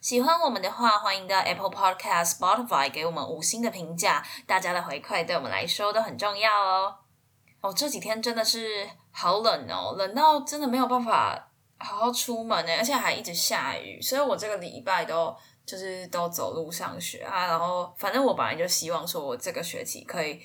喜欢我们的话，欢迎到 Apple Podcast、Spotify 给我们五星的评价。大家的回馈对我们来说都很重要哦。哦，这几天真的是好冷哦，冷到真的没有办法好好出门呢，而且还一直下雨，所以我这个礼拜都就是都走路上学啊。然后反正我本来就希望说我这个学期可以。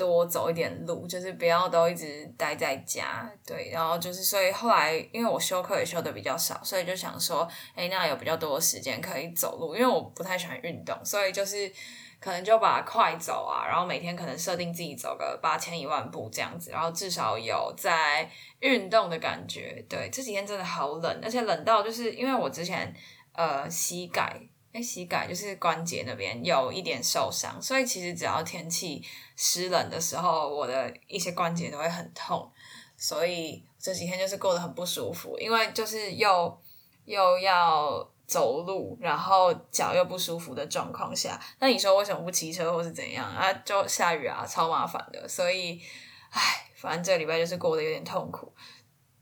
多走一点路，就是不要都一直待在家，对，然后就是所以后来因为我休课也休的比较少，所以就想说，哎，那有比较多的时间可以走路，因为我不太喜欢运动，所以就是可能就把快走啊，然后每天可能设定自己走个八千一万步这样子，然后至少有在运动的感觉。对，这几天真的好冷，而且冷到就是因为我之前呃膝盖。哎，膝盖就是关节那边有一点受伤，所以其实只要天气湿冷的时候，我的一些关节都会很痛，所以这几天就是过得很不舒服，因为就是又又要走路，然后脚又不舒服的状况下，那你说为什么不骑车或是怎样啊？就下雨啊，超麻烦的，所以唉，反正这个礼拜就是过得有点痛苦，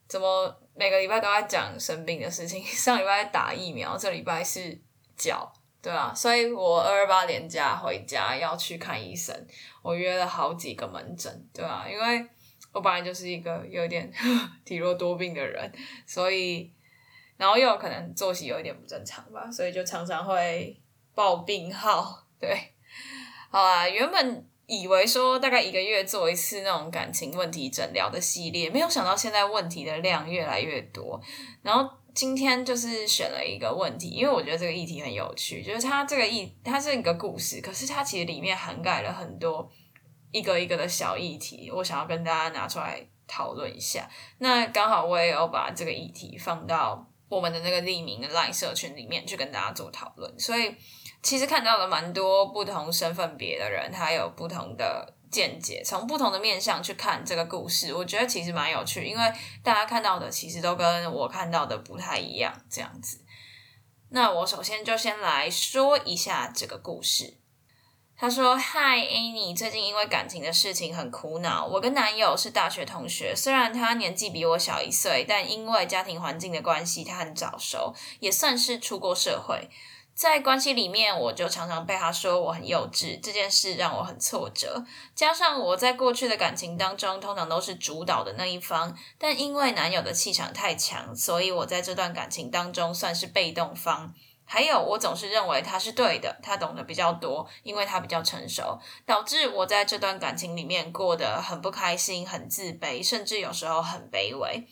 怎么每个礼拜都在讲生病的事情？上礼拜打疫苗，这礼拜是。脚对啊，所以我二二八连假回家要去看医生，我约了好几个门诊，对啊，因为我本来就是一个有点 体弱多病的人，所以然后又有可能作息有一点不正常吧，所以就常常会报病号。对，好啊，原本以为说大概一个月做一次那种感情问题诊疗的系列，没有想到现在问题的量越来越多，然后。今天就是选了一个问题，因为我觉得这个议题很有趣，就是它这个议，它是一个故事，可是它其实里面涵盖了很多一个一个的小议题，我想要跟大家拿出来讨论一下。那刚好我也有把这个议题放到我们的那个匿名的 LINE 社群里面去跟大家做讨论，所以其实看到了蛮多不同身份别的人，他有不同的。见解，从不同的面向去看这个故事，我觉得其实蛮有趣，因为大家看到的其实都跟我看到的不太一样，这样子。那我首先就先来说一下这个故事。他说：“Hi Annie，最近因为感情的事情很苦恼。我跟男友是大学同学，虽然他年纪比我小一岁，但因为家庭环境的关系，他很早熟，也算是出过社会。”在关系里面，我就常常被他说我很幼稚，这件事让我很挫折。加上我在过去的感情当中，通常都是主导的那一方，但因为男友的气场太强，所以我在这段感情当中算是被动方。还有，我总是认为他是对的，他懂得比较多，因为他比较成熟，导致我在这段感情里面过得很不开心、很自卑，甚至有时候很卑微。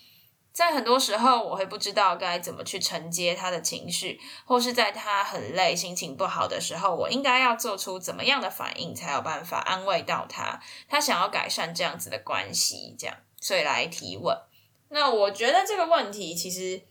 在很多时候，我会不知道该怎么去承接他的情绪，或是在他很累、心情不好的时候，我应该要做出怎么样的反应，才有办法安慰到他。他想要改善这样子的关系，这样，所以来提问。那我觉得这个问题其实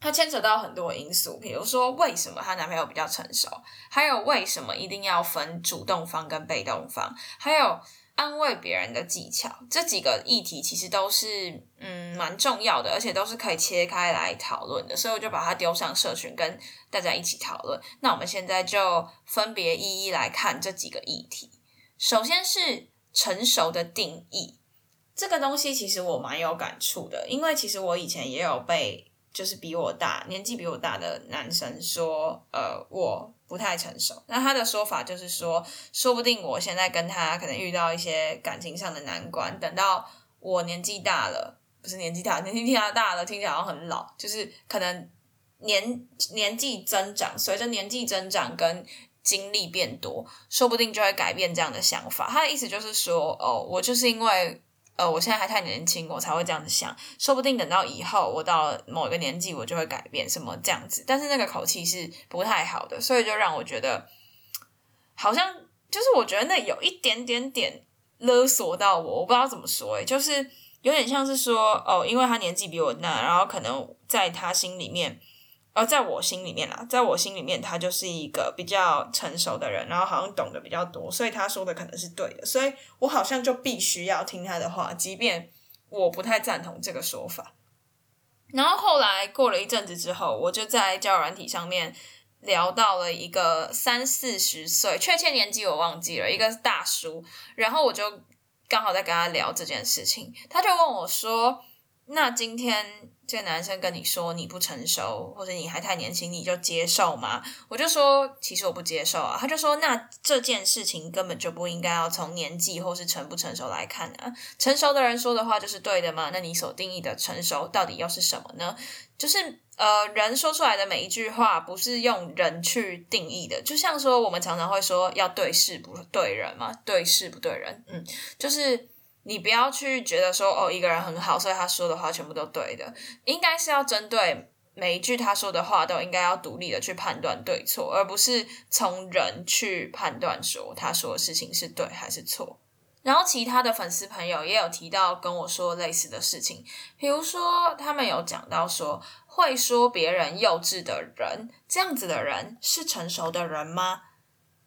它牵扯到很多因素，比如说为什么她男朋友比较成熟，还有为什么一定要分主动方跟被动方，还有。安慰别人的技巧，这几个议题其实都是嗯蛮重要的，而且都是可以切开来讨论的，所以我就把它丢上社群跟大家一起讨论。那我们现在就分别一一来看这几个议题。首先是成熟的定义，这个东西其实我蛮有感触的，因为其实我以前也有被就是比我大年纪比我大的男生说，呃我。不太成熟，那他的说法就是说，说不定我现在跟他可能遇到一些感情上的难关，等到我年纪大了，不是年纪大，年纪听他大了，听起来好像很老，就是可能年年纪增长，随着年纪增长跟经历变多，说不定就会改变这样的想法。他的意思就是说，哦，我就是因为。呃，我现在还太年轻，我才会这样子想。说不定等到以后我到某一个年纪，我就会改变什么这样子。但是那个口气是不太好的，所以就让我觉得好像就是我觉得那有一点点点勒索到我，我不知道怎么说诶，就是有点像是说哦，因为他年纪比我大，然后可能在他心里面，而在我心里面啦，在我心里面，他就是一个比较成熟的人，然后好像懂得比较多，所以他说的可能是对的，所以我好像就必须要听他的话，即便我不太赞同这个说法。然后后来过了一阵子之后，我就在交友软体上面聊到了一个三四十岁，确切年纪我忘记了，一个大叔，然后我就刚好在跟他聊这件事情，他就问我说：“那今天？”这个男生跟你说你不成熟，或者你还太年轻，你就接受吗？我就说其实我不接受啊。他就说那这件事情根本就不应该要从年纪或是成不成熟来看啊。成熟的人说的话就是对的吗？那你所定义的成熟到底又是什么呢？就是呃，人说出来的每一句话不是用人去定义的，就像说我们常常会说要对事不对人嘛，对事不对人，嗯，就是。你不要去觉得说哦，一个人很好，所以他说的话全部都对的。应该是要针对每一句他说的话，都应该要独立的去判断对错，而不是从人去判断说他说的事情是对还是错。然后其他的粉丝朋友也有提到跟我说类似的事情，比如说他们有讲到说，会说别人幼稚的人，这样子的人是成熟的人吗？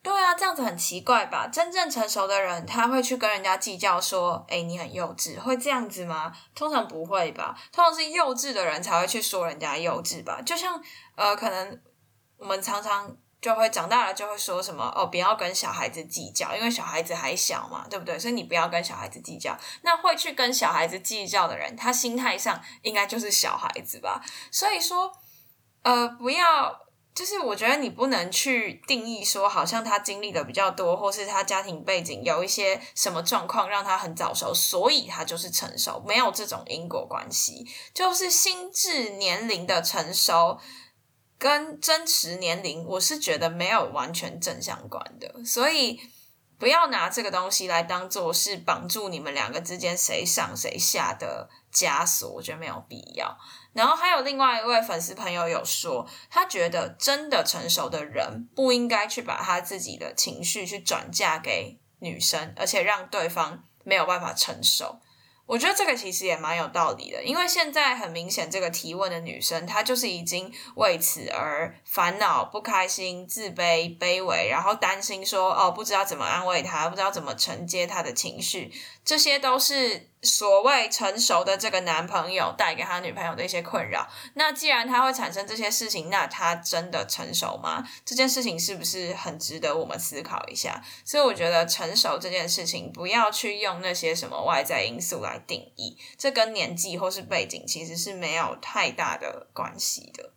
对啊，这样子很奇怪吧？真正成熟的人，他会去跟人家计较说：“诶，你很幼稚。”会这样子吗？通常不会吧。通常是幼稚的人才会去说人家幼稚吧。就像呃，可能我们常常就会长大了就会说什么：“哦，不要跟小孩子计较，因为小孩子还小嘛，对不对？所以你不要跟小孩子计较。”那会去跟小孩子计较的人，他心态上应该就是小孩子吧？所以说，呃，不要。就是我觉得你不能去定义说，好像他经历的比较多，或是他家庭背景有一些什么状况让他很早熟，所以他就是成熟，没有这种因果关系。就是心智年龄的成熟跟真实年龄，我是觉得没有完全正相关的，所以不要拿这个东西来当做是绑住你们两个之间谁上谁下的枷锁，我觉得没有必要。然后还有另外一位粉丝朋友有说，他觉得真的成熟的人不应该去把他自己的情绪去转嫁给女生，而且让对方没有办法承受。我觉得这个其实也蛮有道理的，因为现在很明显，这个提问的女生她就是已经为此而烦恼、不开心、自卑、卑微，然后担心说哦，不知道怎么安慰她，不知道怎么承接她的情绪，这些都是所谓成熟的这个男朋友带给他女朋友的一些困扰。那既然他会产生这些事情，那他真的成熟吗？这件事情是不是很值得我们思考一下？所以我觉得成熟这件事情，不要去用那些什么外在因素来定义，这跟年纪或是背景其实是没有太大的关系的。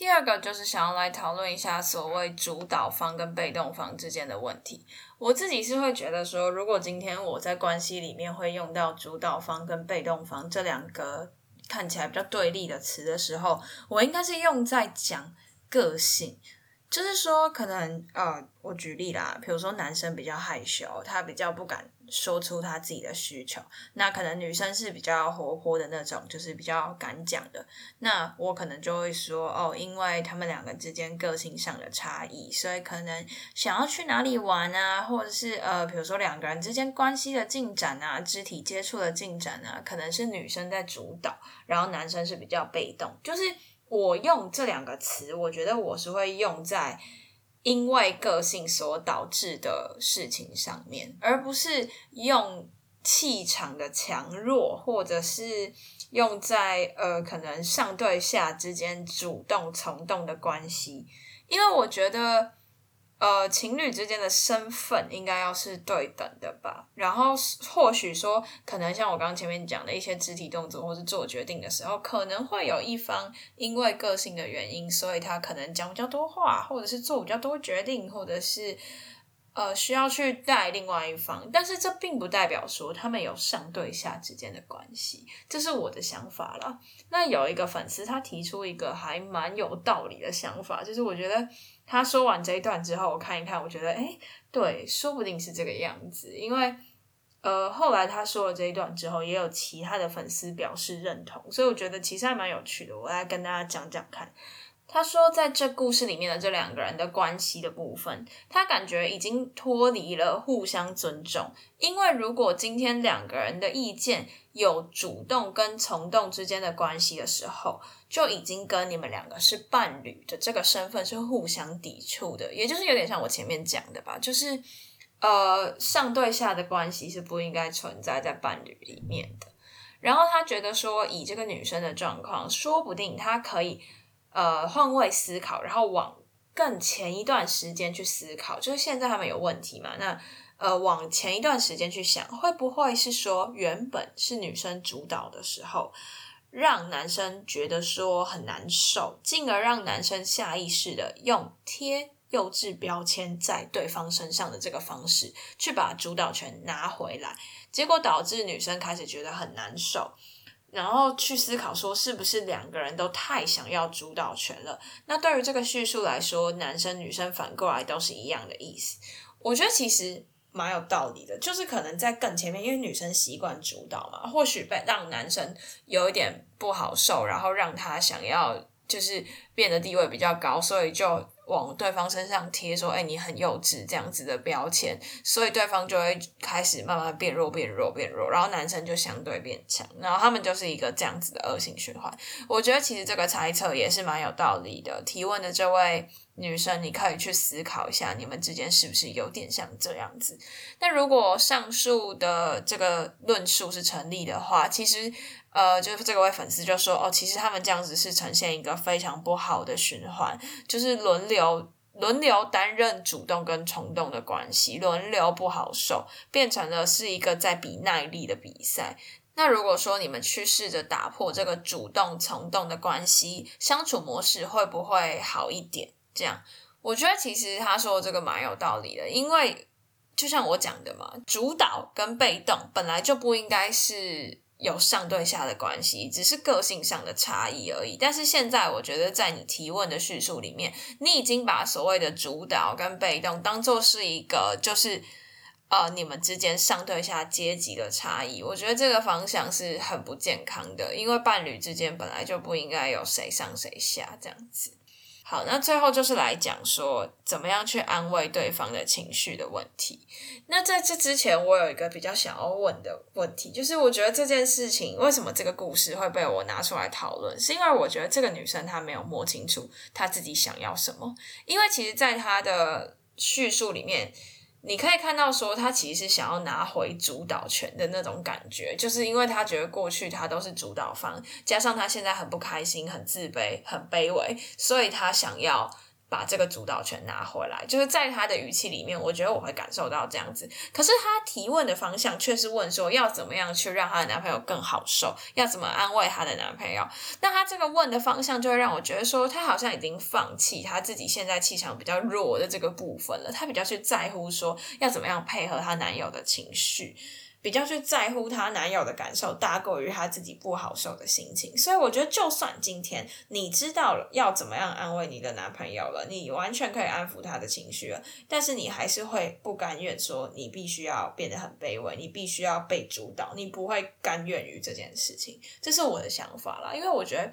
第二个就是想要来讨论一下所谓主导方跟被动方之间的问题。我自己是会觉得说，如果今天我在关系里面会用到主导方跟被动方这两个看起来比较对立的词的时候，我应该是用在讲个性。就是说，可能呃，我举例啦，比如说男生比较害羞，他比较不敢说出他自己的需求，那可能女生是比较活泼的那种，就是比较敢讲的。那我可能就会说，哦，因为他们两个之间个性上的差异，所以可能想要去哪里玩啊，或者是呃，比如说两个人之间关系的进展啊，肢体接触的进展啊，可能是女生在主导，然后男生是比较被动，就是。我用这两个词，我觉得我是会用在因为个性所导致的事情上面，而不是用气场的强弱，或者是用在呃可能上对下之间主动从动的关系，因为我觉得。呃，情侣之间的身份应该要是对等的吧。然后或许说，可能像我刚刚前面讲的一些肢体动作，或是做决定的时候，可能会有一方因为个性的原因，所以他可能讲比较多话，或者是做比较多决定，或者是呃需要去带另外一方。但是这并不代表说他们有上对下之间的关系，这是我的想法了。那有一个粉丝他提出一个还蛮有道理的想法，就是我觉得。他说完这一段之后，我看一看，我觉得，诶，对，说不定是这个样子。因为，呃，后来他说了这一段之后，也有其他的粉丝表示认同，所以我觉得其实还蛮有趣的。我来跟大家讲讲看。他说，在这故事里面的这两个人的关系的部分，他感觉已经脱离了互相尊重。因为如果今天两个人的意见有主动跟从动之间的关系的时候，就已经跟你们两个是伴侣的这个身份是互相抵触的。也就是有点像我前面讲的吧，就是呃，上对下的关系是不应该存在在伴侣里面的。然后他觉得说，以这个女生的状况，说不定他可以。呃，换位思考，然后往更前一段时间去思考，就是现在他们有问题嘛？那呃，往前一段时间去想，会不会是说原本是女生主导的时候，让男生觉得说很难受，进而让男生下意识的用贴幼稚标签在对方身上的这个方式，去把主导权拿回来，结果导致女生开始觉得很难受。然后去思考说，是不是两个人都太想要主导权了？那对于这个叙述来说，男生女生反过来都是一样的意思。我觉得其实蛮有道理的，就是可能在更前面，因为女生习惯主导嘛，或许被让男生有一点不好受，然后让他想要就是变得地位比较高，所以就。往对方身上贴说：“哎，你很幼稚，这样子的标签，所以对方就会开始慢慢变弱，变弱，变弱，然后男生就相对变强，然后他们就是一个这样子的恶性循环。我觉得其实这个猜测也是蛮有道理的。提问的这位女生，你可以去思考一下，你们之间是不是有点像这样子？那如果上述的这个论述是成立的话，其实。”呃，就是这位粉丝就说，哦，其实他们这样子是呈现一个非常不好的循环，就是轮流轮流担任主动跟冲动的关系，轮流不好受，变成了是一个在比耐力的比赛。那如果说你们去试着打破这个主动从动的关系，相处模式会不会好一点？这样，我觉得其实他说的这个蛮有道理的，因为就像我讲的嘛，主导跟被动本来就不应该是。有上对下的关系，只是个性上的差异而已。但是现在，我觉得在你提问的叙述里面，你已经把所谓的主导跟被动当做是一个，就是呃，你们之间上对下阶级的差异。我觉得这个方向是很不健康的，因为伴侣之间本来就不应该有谁上谁下这样子。好，那最后就是来讲说怎么样去安慰对方的情绪的问题。那在这之前，我有一个比较想要问的问题，就是我觉得这件事情为什么这个故事会被我拿出来讨论，是因为我觉得这个女生她没有摸清楚她自己想要什么。因为其实，在她的叙述里面。你可以看到，说他其实是想要拿回主导权的那种感觉，就是因为他觉得过去他都是主导方，加上他现在很不开心、很自卑、很卑微，所以他想要。把这个主导权拿回来，就是在他的语气里面，我觉得我会感受到这样子。可是他提问的方向却是问说要怎么样去让他的男朋友更好受，要怎么安慰他的男朋友。那他这个问的方向就会让我觉得说，他好像已经放弃他自己现在气场比较弱的这个部分了，他比较去在乎说要怎么样配合他男友的情绪。比较去在乎她男友的感受，大过于她自己不好受的心情。所以我觉得，就算今天你知道了要怎么样安慰你的男朋友了，你完全可以安抚他的情绪了，但是你还是会不甘愿说你必须要变得很卑微，你必须要被主导，你不会甘愿于这件事情。这是我的想法啦，因为我觉得，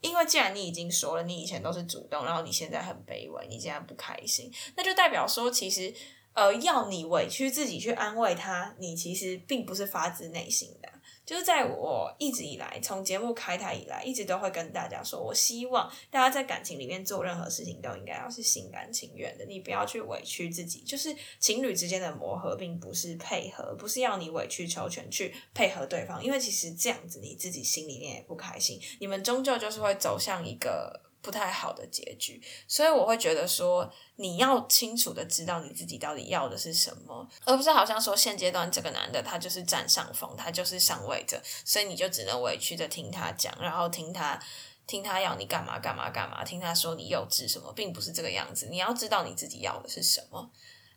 因为既然你已经说了，你以前都是主动，然后你现在很卑微，你现在不开心，那就代表说其实。呃，要你委屈自己去安慰他，你其实并不是发自内心的。就是在我一直以来，从节目开台以来，一直都会跟大家说，我希望大家在感情里面做任何事情都应该要是心甘情愿的，你不要去委屈自己。就是情侣之间的磨合，并不是配合，不是要你委曲求全去配合对方，因为其实这样子你自己心里面也不开心，你们终究就是会走向一个。不太好的结局，所以我会觉得说，你要清楚的知道你自己到底要的是什么，而不是好像说现阶段这个男的他就是占上风，他就是上位者，所以你就只能委屈的听他讲，然后听他听他要你干嘛干嘛干嘛，听他说你幼稚什么，并不是这个样子。你要知道你自己要的是什么。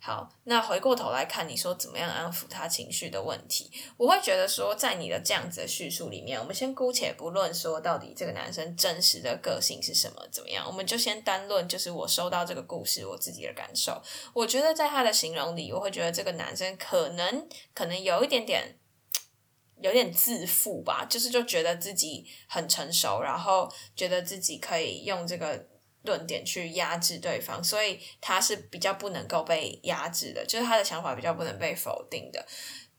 好，那回过头来看，你说怎么样安抚他情绪的问题，我会觉得说，在你的这样子的叙述里面，我们先姑且不论说到底这个男生真实的个性是什么，怎么样，我们就先单论，就是我收到这个故事我自己的感受。我觉得在他的形容里，我会觉得这个男生可能可能有一点点，有点自负吧，就是就觉得自己很成熟，然后觉得自己可以用这个。论点去压制对方，所以他是比较不能够被压制的，就是他的想法比较不能被否定的。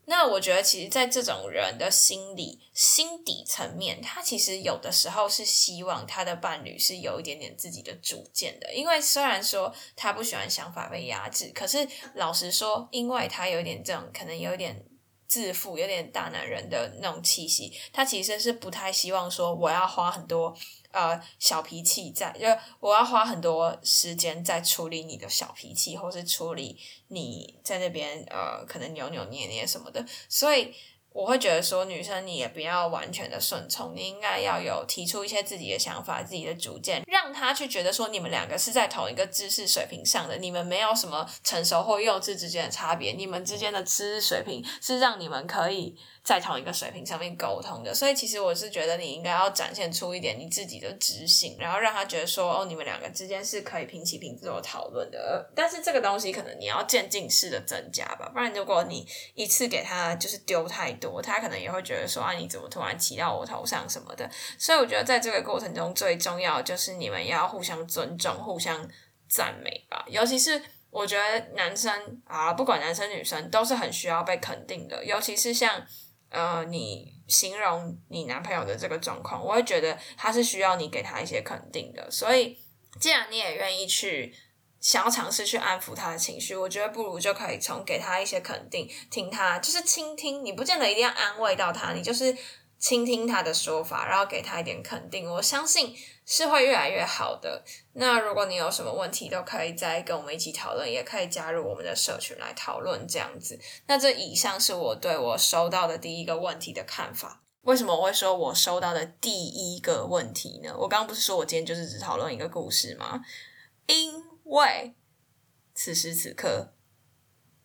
那我觉得，其实，在这种人的心理心底层面，他其实有的时候是希望他的伴侣是有一点点自己的主见的。因为虽然说他不喜欢想法被压制，可是老实说，因为他有点这种可能有点自负、有点大男人的那种气息，他其实是不太希望说我要花很多。呃，小脾气在，就我要花很多时间在处理你的小脾气，或是处理你在那边呃，可能扭扭捏捏什么的，所以。我会觉得说，女生你也不要完全的顺从，你应该要有提出一些自己的想法、自己的主见，让他去觉得说，你们两个是在同一个知识水平上的，你们没有什么成熟或幼稚之间的差别，你们之间的知识水平是让你们可以在同一个水平上面沟通的。所以，其实我是觉得你应该要展现出一点你自己的知性，然后让他觉得说，哦，你们两个之间是可以平起平坐讨论的。但是这个东西可能你要渐进式的增加吧，不然如果你一次给他就是丢太多。他可能也会觉得说啊，你怎么突然骑到我头上什么的？所以我觉得在这个过程中最重要就是你们要互相尊重、互相赞美吧。尤其是我觉得男生啊，不管男生女生都是很需要被肯定的。尤其是像呃，你形容你男朋友的这个状况，我会觉得他是需要你给他一些肯定的。所以既然你也愿意去。想要尝试去安抚他的情绪，我觉得不如就可以从给他一些肯定，听他就是倾听，你不见得一定要安慰到他，你就是倾听他的说法，然后给他一点肯定，我相信是会越来越好的。那如果你有什么问题，都可以再跟我们一起讨论，也可以加入我们的社群来讨论这样子。那这以上是我对我收到的第一个问题的看法。为什么我会说我收到的第一个问题呢？我刚刚不是说我今天就是只讨论一个故事吗？因为，此时此刻，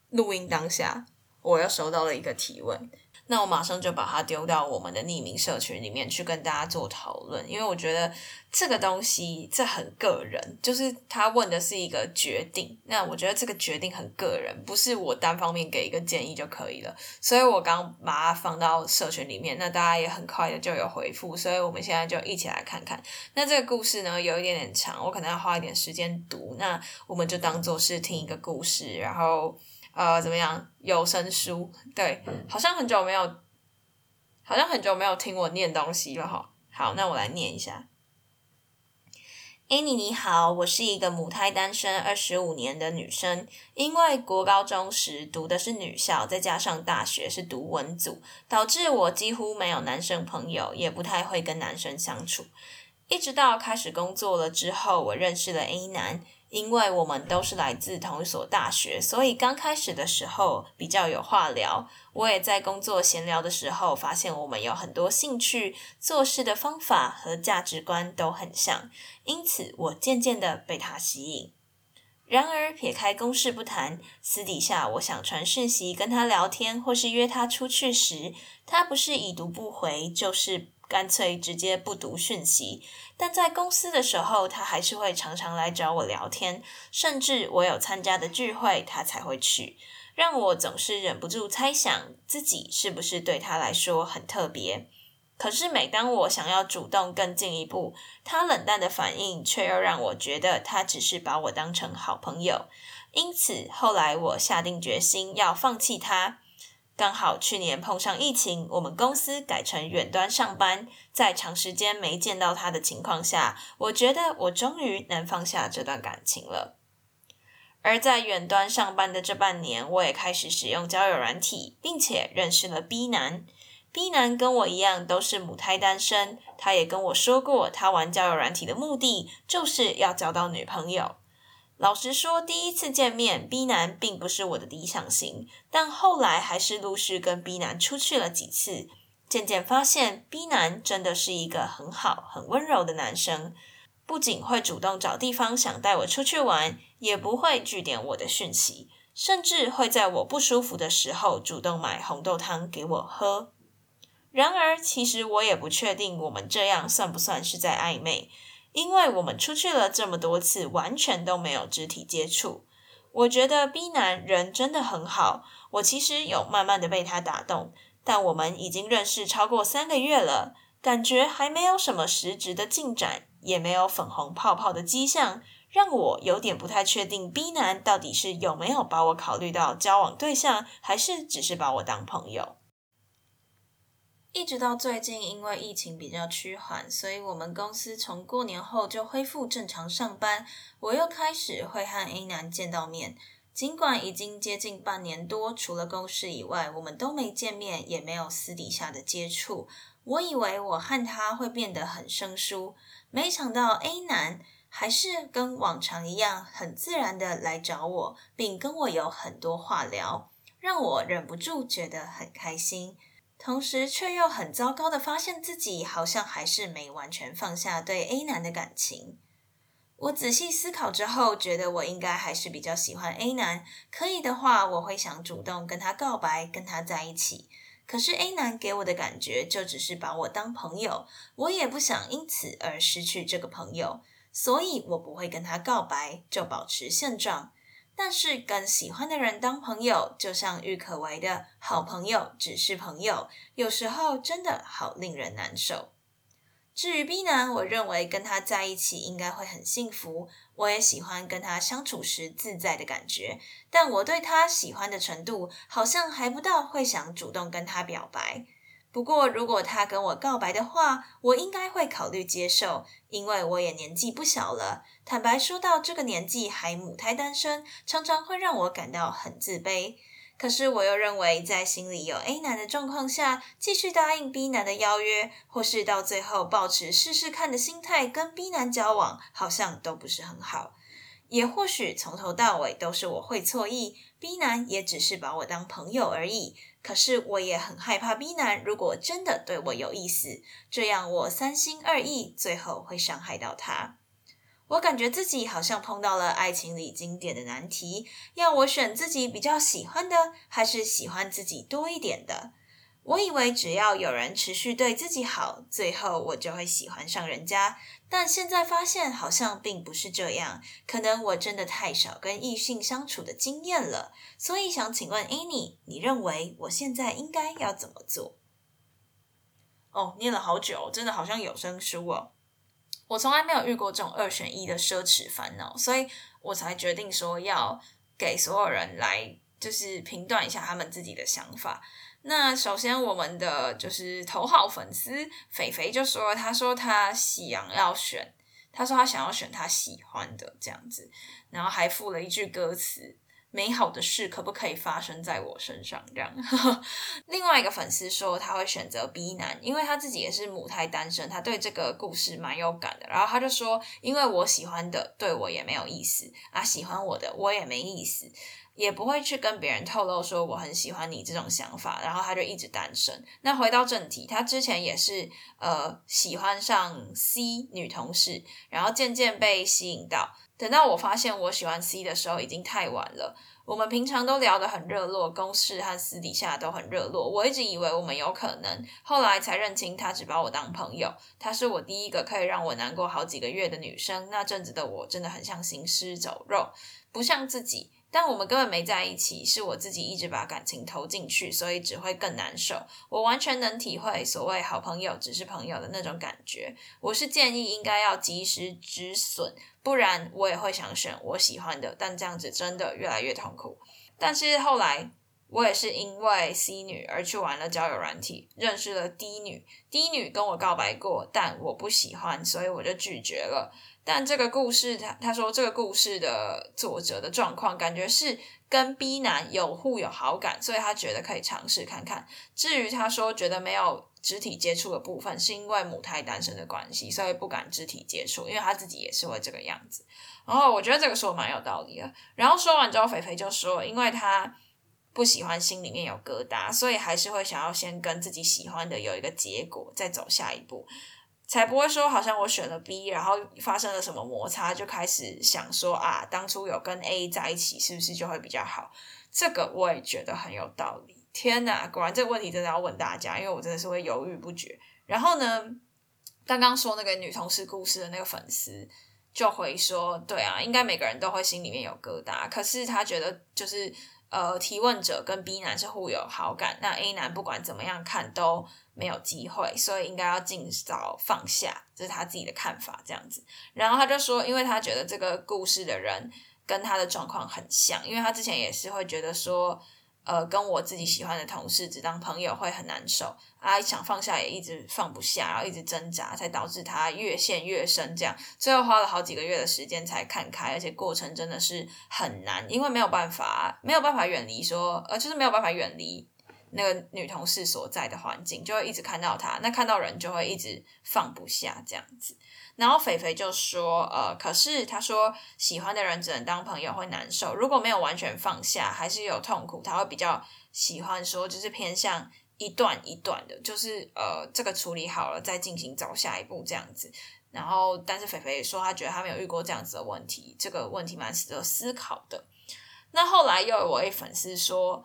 录音当下，我又收到了一个提问。那我马上就把它丢到我们的匿名社群里面去跟大家做讨论，因为我觉得这个东西这很个人，就是他问的是一个决定。那我觉得这个决定很个人，不是我单方面给一个建议就可以了。所以我刚把它放到社群里面，那大家也很快的就有回复，所以我们现在就一起来看看。那这个故事呢，有一点点长，我可能要花一点时间读。那我们就当做是听一个故事，然后。呃，怎么样？有声书，对，好像很久没有，好像很久没有听我念东西了哈。好，那我来念一下。Annie 你好，我是一个母胎单身二十五年的女生，因为国高中时读的是女校，再加上大学是读文组，导致我几乎没有男生朋友，也不太会跟男生相处。一直到开始工作了之后，我认识了 A 男。因为我们都是来自同一所大学，所以刚开始的时候比较有话聊。我也在工作闲聊的时候，发现我们有很多兴趣、做事的方法和价值观都很像，因此我渐渐的被他吸引。然而，撇开公事不谈，私底下我想传讯息跟他聊天，或是约他出去时，他不是已读不回，就是。干脆直接不读讯息，但在公司的时候，他还是会常常来找我聊天，甚至我有参加的聚会，他才会去，让我总是忍不住猜想自己是不是对他来说很特别。可是每当我想要主动更进一步，他冷淡的反应却又让我觉得他只是把我当成好朋友。因此后来我下定决心要放弃他。刚好去年碰上疫情，我们公司改成远端上班，在长时间没见到他的情况下，我觉得我终于能放下这段感情了。而在远端上班的这半年，我也开始使用交友软体，并且认识了 B 男。B 男跟我一样都是母胎单身，他也跟我说过，他玩交友软体的目的就是要交到女朋友。老实说，第一次见面，B 男并不是我的理想型，但后来还是陆续跟 B 男出去了几次，渐渐发现 B 男真的是一个很好、很温柔的男生，不仅会主动找地方想带我出去玩，也不会拒点我的讯息，甚至会在我不舒服的时候主动买红豆汤给我喝。然而，其实我也不确定我们这样算不算是在暧昧。因为我们出去了这么多次，完全都没有肢体接触。我觉得 B 男人真的很好，我其实有慢慢的被他打动。但我们已经认识超过三个月了，感觉还没有什么实质的进展。也没有粉红泡泡的迹象，让我有点不太确定 B 男到底是有没有把我考虑到交往对象，还是只是把我当朋友。一直到最近，因为疫情比较趋缓，所以我们公司从过年后就恢复正常上班，我又开始会和 A 男见到面。尽管已经接近半年多，除了公事以外，我们都没见面，也没有私底下的接触。我以为我和他会变得很生疏，没想到 A 男还是跟往常一样，很自然的来找我，并跟我有很多话聊，让我忍不住觉得很开心。同时，却又很糟糕的发现自己好像还是没完全放下对 A 男的感情。我仔细思考之后，觉得我应该还是比较喜欢 A 男。可以的话，我会想主动跟他告白，跟他在一起。可是 A 男给我的感觉就只是把我当朋友，我也不想因此而失去这个朋友，所以我不会跟他告白，就保持现状。但是跟喜欢的人当朋友，就像郁可唯的好朋友只是朋友，有时候真的好令人难受。至于 B 男，我认为跟他在一起应该会很幸福。我也喜欢跟他相处时自在的感觉，但我对他喜欢的程度好像还不到会想主动跟他表白。不过，如果他跟我告白的话，我应该会考虑接受，因为我也年纪不小了。坦白说到这个年纪还母胎单身，常常会让我感到很自卑。可是我又认为，在心里有 A 男的状况下，继续答应 B 男的邀约，或是到最后抱持试试看的心态跟 B 男交往，好像都不是很好。也或许从头到尾都是我会错意，B 男也只是把我当朋友而已。可是我也很害怕 B 男如果真的对我有意思，这样我三心二意，最后会伤害到他。我感觉自己好像碰到了爱情里经典的难题，要我选自己比较喜欢的，还是喜欢自己多一点的？我以为只要有人持续对自己好，最后我就会喜欢上人家。但现在发现好像并不是这样，可能我真的太少跟异性相处的经验了。所以想请问 Annie，你认为我现在应该要怎么做？哦，念了好久，真的好像有声书哦。我从来没有遇过这种二选一的奢侈烦恼，所以我才决定说要给所有人来就是评断一下他们自己的想法。那首先，我们的就是头号粉丝肥肥就说，他说他想要选，他说他想要选他喜欢的这样子，然后还附了一句歌词。美好的事可不可以发生在我身上？这样，另外一个粉丝说他会选择 B 男，因为他自己也是母胎单身，他对这个故事蛮有感的。然后他就说，因为我喜欢的对我也没有意思啊，喜欢我的我也没意思，也不会去跟别人透露说我很喜欢你这种想法。然后他就一直单身。那回到正题，他之前也是呃喜欢上 C 女同事，然后渐渐被吸引到。等到我发现我喜欢 C 的时候，已经太晚了。我们平常都聊得很热络，公事和私底下都很热络。我一直以为我们有可能，后来才认清他只把我当朋友。她是我第一个可以让我难过好几个月的女生。那阵子的我真的很像行尸走肉，不像自己。但我们根本没在一起，是我自己一直把感情投进去，所以只会更难受。我完全能体会所谓好朋友只是朋友的那种感觉。我是建议应该要及时止损，不然我也会想选我喜欢的，但这样子真的越来越痛苦。但是后来我也是因为 C 女而去玩了交友软体，认识了 D 女。D 女跟我告白过，但我不喜欢，所以我就拒绝了。但这个故事，他他说这个故事的作者的状况，感觉是跟 B 男有互有好感，所以他觉得可以尝试看看。至于他说觉得没有肢体接触的部分，是因为母胎单身的关系，所以不敢肢体接触，因为他自己也是会这个样子。然后我觉得这个说蛮有道理的。然后说完之后，肥肥就说，因为他不喜欢心里面有疙瘩，所以还是会想要先跟自己喜欢的有一个结果，再走下一步。才不会说好像我选了 B，然后发生了什么摩擦，就开始想说啊，当初有跟 A 在一起，是不是就会比较好？这个我也觉得很有道理。天哪，果然这个问题真的要问大家，因为我真的是会犹豫不决。然后呢，刚刚说那个女同事故事的那个粉丝就回说，对啊，应该每个人都会心里面有疙瘩，可是他觉得就是呃，提问者跟 B 男是互有好感，那 A 男不管怎么样看都没有机会，所以应该要尽早放下，这是他自己的看法，这样子。然后他就说，因为他觉得这个故事的人跟他的状况很像，因为他之前也是会觉得说。呃，跟我自己喜欢的同事只当朋友会很难受啊，想放下也一直放不下，然后一直挣扎，才导致他越陷越深。这样最后花了好几个月的时间才看开，而且过程真的是很难，因为没有办法，没有办法远离说，呃，就是没有办法远离那个女同事所在的环境，就会一直看到她，那看到人就会一直放不下这样子。然后肥肥就说：“呃，可是他说喜欢的人只能当朋友会难受，如果没有完全放下，还是有痛苦。他会比较喜欢说，就是偏向一段一段的，就是呃，这个处理好了再进行走下一步这样子。然后，但是肥肥说他觉得他没有遇过这样子的问题，这个问题蛮值得思考的。那后来又有位粉丝说。”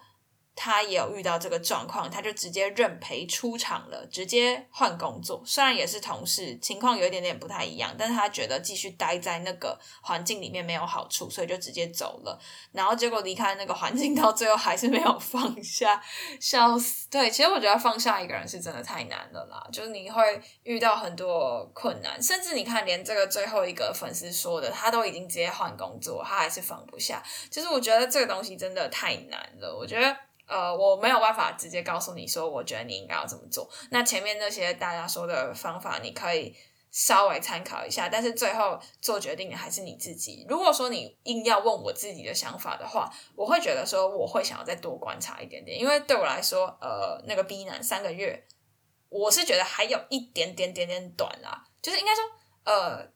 他也有遇到这个状况，他就直接认赔出场了，直接换工作。虽然也是同事，情况有一点点不太一样，但是他觉得继续待在那个环境里面没有好处，所以就直接走了。然后结果离开那个环境，到最后还是没有放下，笑死。对，其实我觉得放下一个人是真的太难了啦，就是你会遇到很多困难，甚至你看，连这个最后一个粉丝说的，他都已经直接换工作，他还是放不下。就是我觉得这个东西真的太难了，我觉得。呃，我没有办法直接告诉你说，我觉得你应该要怎么做。那前面那些大家说的方法，你可以稍微参考一下，但是最后做决定的还是你自己。如果说你硬要问我自己的想法的话，我会觉得说，我会想要再多观察一点点，因为对我来说，呃，那个 B 男三个月，我是觉得还有一点点点点短啦，就是应该说，呃。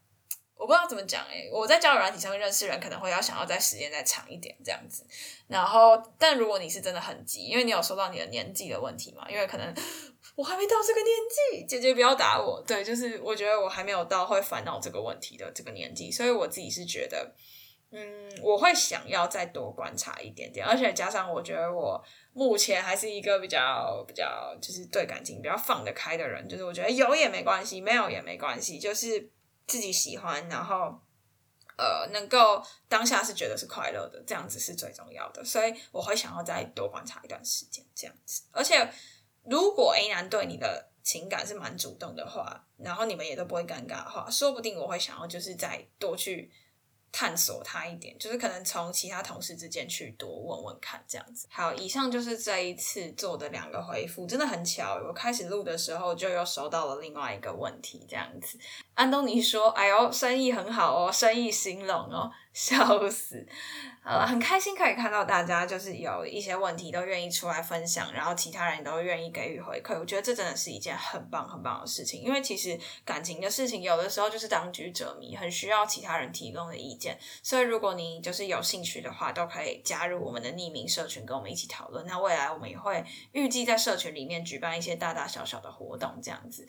我不知道怎么讲诶、我在交友软体上面认识人，可能会要想要在时间再长一点这样子。然后，但如果你是真的很急，因为你有说到你的年纪的问题嘛，因为可能我还没到这个年纪，姐姐不要打我。对，就是我觉得我还没有到会烦恼这个问题的这个年纪，所以我自己是觉得，嗯，我会想要再多观察一点点，而且加上我觉得我目前还是一个比较比较就是对感情比较放得开的人，就是我觉得有也没关系，没有也没关系，就是。自己喜欢，然后呃，能够当下是觉得是快乐的，这样子是最重要的。所以我会想要再多观察一段时间，这样子。而且，如果 A 男对你的情感是蛮主动的话，然后你们也都不会尴尬的话，说不定我会想要就是再多去。探索他一点，就是可能从其他同事之间去多问问看，这样子。好，以上就是这一次做的两个回复，真的很巧，我开始录的时候就又收到了另外一个问题，这样子。安东尼说：“哎呦，生意很好哦，生意兴隆哦。”笑死。好了，很开心可以看到大家就是有一些问题都愿意出来分享，然后其他人都愿意给予回馈。我觉得这真的是一件很棒很棒的事情，因为其实感情的事情有的时候就是当局者迷，很需要其他人提供的意见。所以如果你就是有兴趣的话，都可以加入我们的匿名社群，跟我们一起讨论。那未来我们也会预计在社群里面举办一些大大小小的活动，这样子。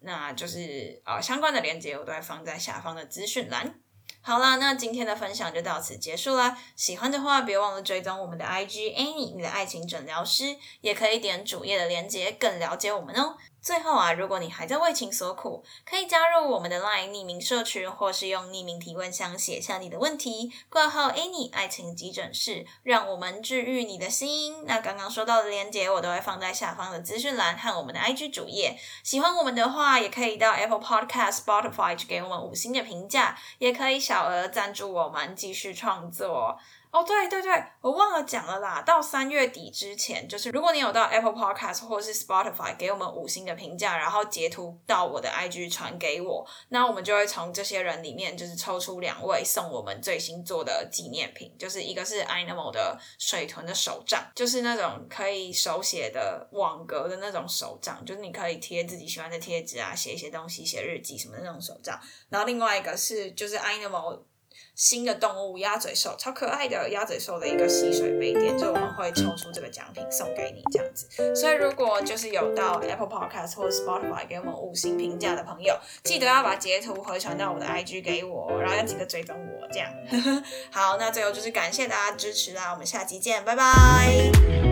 那就是呃相关的链接我都会放在下方的资讯栏。好啦，那今天的分享就到此结束啦。喜欢的话，别忘了追踪我们的 IG Annie，你的爱情诊疗师，也可以点主页的链接，更了解我们哦。最后啊，如果你还在为情所苦，可以加入我们的 LINE 匿名社群，或是用匿名提问箱写下你的问题，挂号 Any 爱情急诊室，让我们治愈你的心。那刚刚说到的链接，我都会放在下方的资讯栏和我们的 IG 主页。喜欢我们的话，也可以到 Apple Podcast、Spotify 去给我们五星的评价，也可以小额赞助我们继续创作。哦，对对对，我忘了讲了啦。到三月底之前，就是如果你有到 Apple Podcast 或是 Spotify 给我们五星的评价，然后截图到我的 IG 传给我，那我们就会从这些人里面就是抽出两位送我们最新做的纪念品，就是一个是 Animal 的水豚的手账，就是那种可以手写的网格的那种手账，就是你可以贴自己喜欢的贴纸啊，写一些东西，写日记什么的那种手账。然后另外一个是就是 Animal。新的动物鸭嘴兽，超可爱的鸭嘴兽的一个吸水杯垫，就我们会抽出这个奖品送给你这样子。所以如果就是有到 Apple Podcast 或 Spotify 给我们五星评价的朋友，记得要把截图回传到我的 IG 给我，然后要记得追踪我这样。好，那最后就是感谢大家支持啦，我们下期见，拜拜。